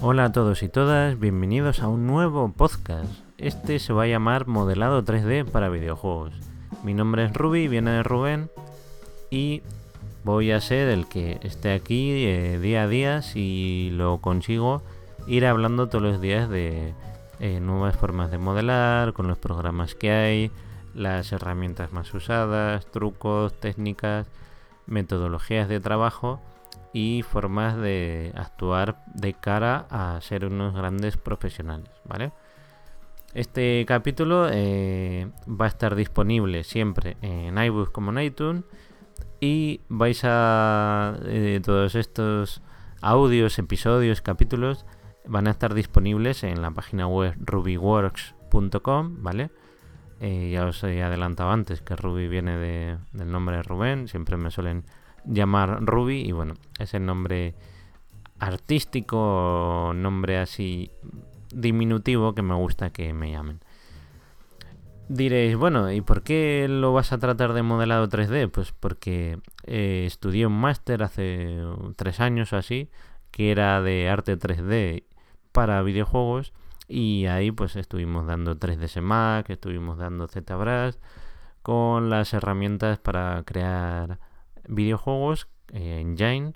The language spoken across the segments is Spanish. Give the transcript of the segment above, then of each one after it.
Hola a todos y todas, bienvenidos a un nuevo podcast. Este se va a llamar Modelado 3D para videojuegos. Mi nombre es Ruby, viene de Rubén y voy a ser el que esté aquí eh, día a día si lo consigo ir hablando todos los días de eh, nuevas formas de modelar, con los programas que hay, las herramientas más usadas, trucos, técnicas, metodologías de trabajo y formas de actuar de cara a ser unos grandes profesionales, ¿vale? Este capítulo eh, va a estar disponible siempre en iBooks como en iTunes y vais a eh, todos estos audios, episodios, capítulos van a estar disponibles en la página web rubyworks.com, ¿vale? Eh, ya os he adelantado antes que Ruby viene del nombre de Rubén, siempre me suelen llamar Ruby y bueno, es el nombre artístico, nombre así diminutivo que me gusta que me llamen. Diréis, bueno, ¿y por qué lo vas a tratar de modelado 3D? Pues porque eh, estudié un máster hace tres años o así, que era de arte 3D para videojuegos, y ahí pues estuvimos dando 3ds Max, estuvimos dando ZBrush, con las herramientas para crear videojuegos eh, Engine,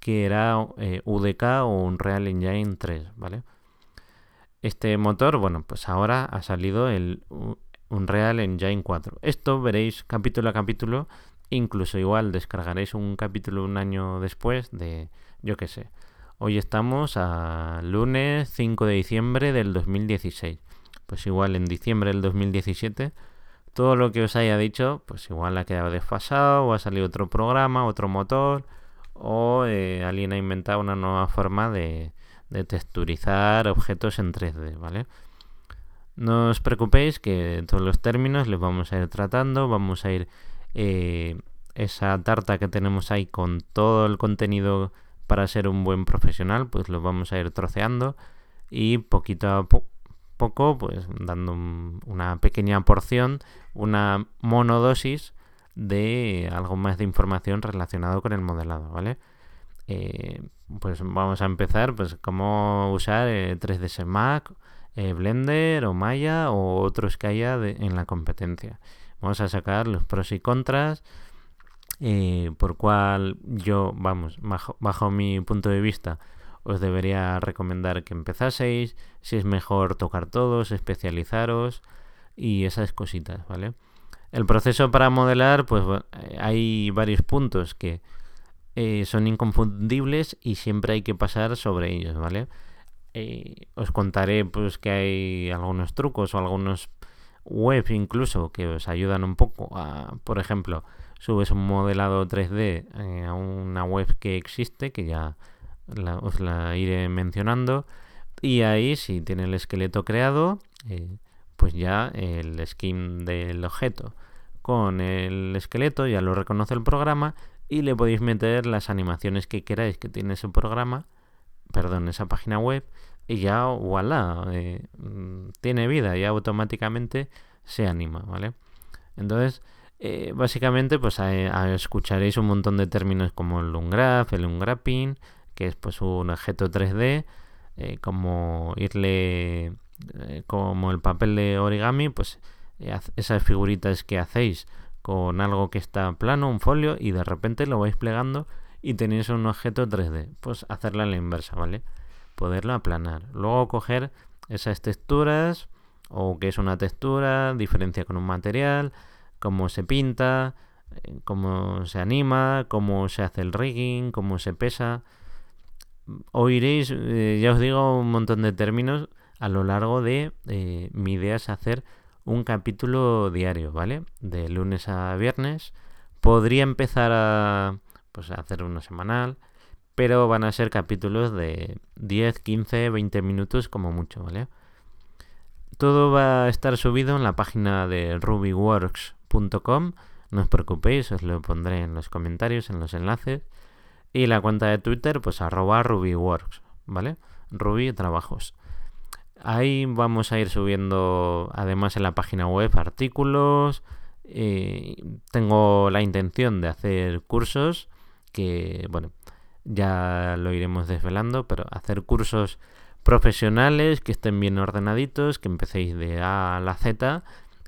que era eh, UDK o Unreal Engine 3, ¿vale? Este motor, bueno, pues ahora ha salido el Unreal Engine 4. Esto veréis capítulo a capítulo, incluso igual descargaréis un capítulo un año después de, yo qué sé. Hoy estamos a lunes 5 de diciembre del 2016. Pues igual en diciembre del 2017 todo lo que os haya dicho, pues igual ha quedado desfasado, o ha salido otro programa, otro motor, o eh, alguien ha inventado una nueva forma de, texturizar objetos en 3D, ¿vale? No os preocupéis que todos los términos les vamos a ir tratando, vamos a ir eh, esa tarta que tenemos ahí con todo el contenido para ser un buen profesional, pues lo vamos a ir troceando y poquito a poco poco, pues dando una pequeña porción, una monodosis de algo más de información relacionado con el modelado, ¿vale? Eh, pues vamos a empezar, pues cómo usar 3ds eh, Max, eh, Blender o Maya o otros que haya en la competencia. Vamos a sacar los pros y contras, por cual yo, vamos, bajo mi punto de vista, os debería recomendar que empezaseis, si es mejor tocar todos, especializaros y esas cositas, ¿vale? El proceso para modelar, pues hay varios puntos que eh, son inconfundibles y siempre hay que pasar sobre ellos, ¿vale? Eh, os contaré pues que hay algunos trucos o algunos webs incluso que os ayudan un poco a, por ejemplo, subes un modelado 3D eh, a una web que existe que ya os la iré mencionando. Y ahí, si tiene el esqueleto creado, eh, pues ya el skin del objeto con el esqueleto ya lo reconoce el programa y le podéis meter las animaciones que queráis que tiene ese programa, perdón, esa página web y ya voilà, eh, mm, tiene vida y automáticamente se anima, ¿vale? Entonces, eh, básicamente, pues escucharéis un montón de términos como el ungraph, el ungrapping, que es pues un objeto 3D, eh, como irle eh, como el papel de origami, pues eh, esas figuritas que hacéis con algo que está plano, un folio, y de repente lo vais plegando y tenéis un objeto 3D. Pues hacerla a la inversa, ¿vale? Poderlo aplanar. Luego coger esas texturas, o que es una textura, diferencia con un material, cómo se pinta, cómo se anima, cómo se hace el rigging, cómo se pesa oiréis, eh, ya os digo, un montón de términos a lo largo de eh, mi idea es hacer un capítulo diario, ¿vale? De lunes a viernes. Podría empezar a, pues, a hacer uno semanal, pero van a ser capítulos de 10, 15, 20 minutos como mucho, ¿vale? Todo va a estar subido en la página de rubyworks.com. No os preocupéis, os lo pondré en los comentarios, en los enlaces. Y la cuenta de Twitter, pues arroba RubyWorks, ¿vale? Ruby Trabajos. Ahí vamos a ir subiendo, además en la página web, artículos. Tengo la intención de hacer cursos que, bueno, ya lo iremos desvelando, pero hacer cursos profesionales, que estén bien ordenaditos, que empecéis de A a la Z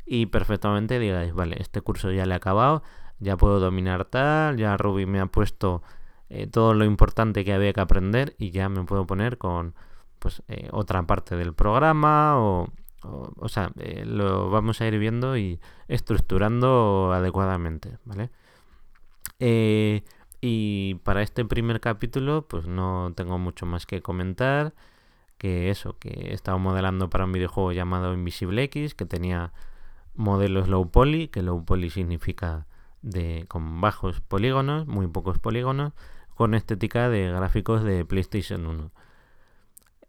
y perfectamente digáis, vale, este curso ya le he acabado, ya puedo dominar tal, ya Ruby me ha puesto eh, todo lo importante que había que aprender y ya me puedo poner con pues eh, otra parte del programa o, o, sea, eh, lo vamos a ir viendo y estructurando adecuadamente, ¿vale? y para este primer capítulo pues no tengo mucho más que comentar que eso, que he estado modelando para un videojuego llamado Invisible X, que tenía modelos low poly, que low poly significa de con bajos polígonos, muy pocos polígonos, con estética de gráficos de PlayStation 1.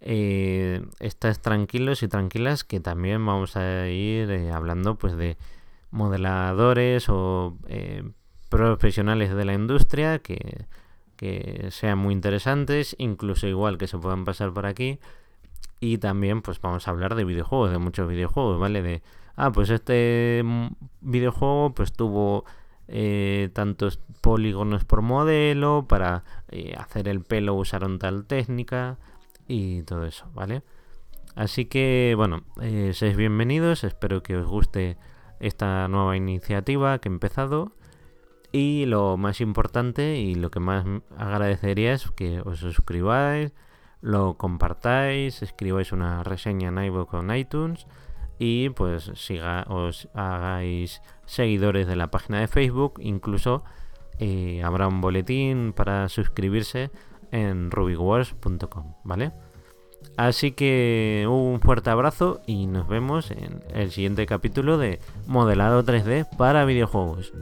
Eh, estás tranquilos y tranquilas que también vamos a ir eh, hablando pues de modeladores o eh, profesionales de la industria que, que sean muy interesantes, incluso igual que se puedan pasar por aquí. Y también pues vamos a hablar de videojuegos, de muchos videojuegos, ¿vale? De, ah, pues este videojuego pues tuvo eh, tantos polígonos por modelo, para eh, hacer el pelo usaron tal técnica y todo eso, ¿vale? Así que, bueno, eh, seis bienvenidos, espero que os guste esta nueva iniciativa que he empezado. Y lo más importante y lo que más agradecería es que os suscribáis, lo compartáis, escribáis una reseña en iVoox o en iTunes y pues siga, os hagáis seguidores de la página de Facebook, incluso eh, habrá un boletín para suscribirse en rubywars.com, ¿vale? Así que un fuerte abrazo y nos vemos en el siguiente capítulo de Modelado 3D para videojuegos.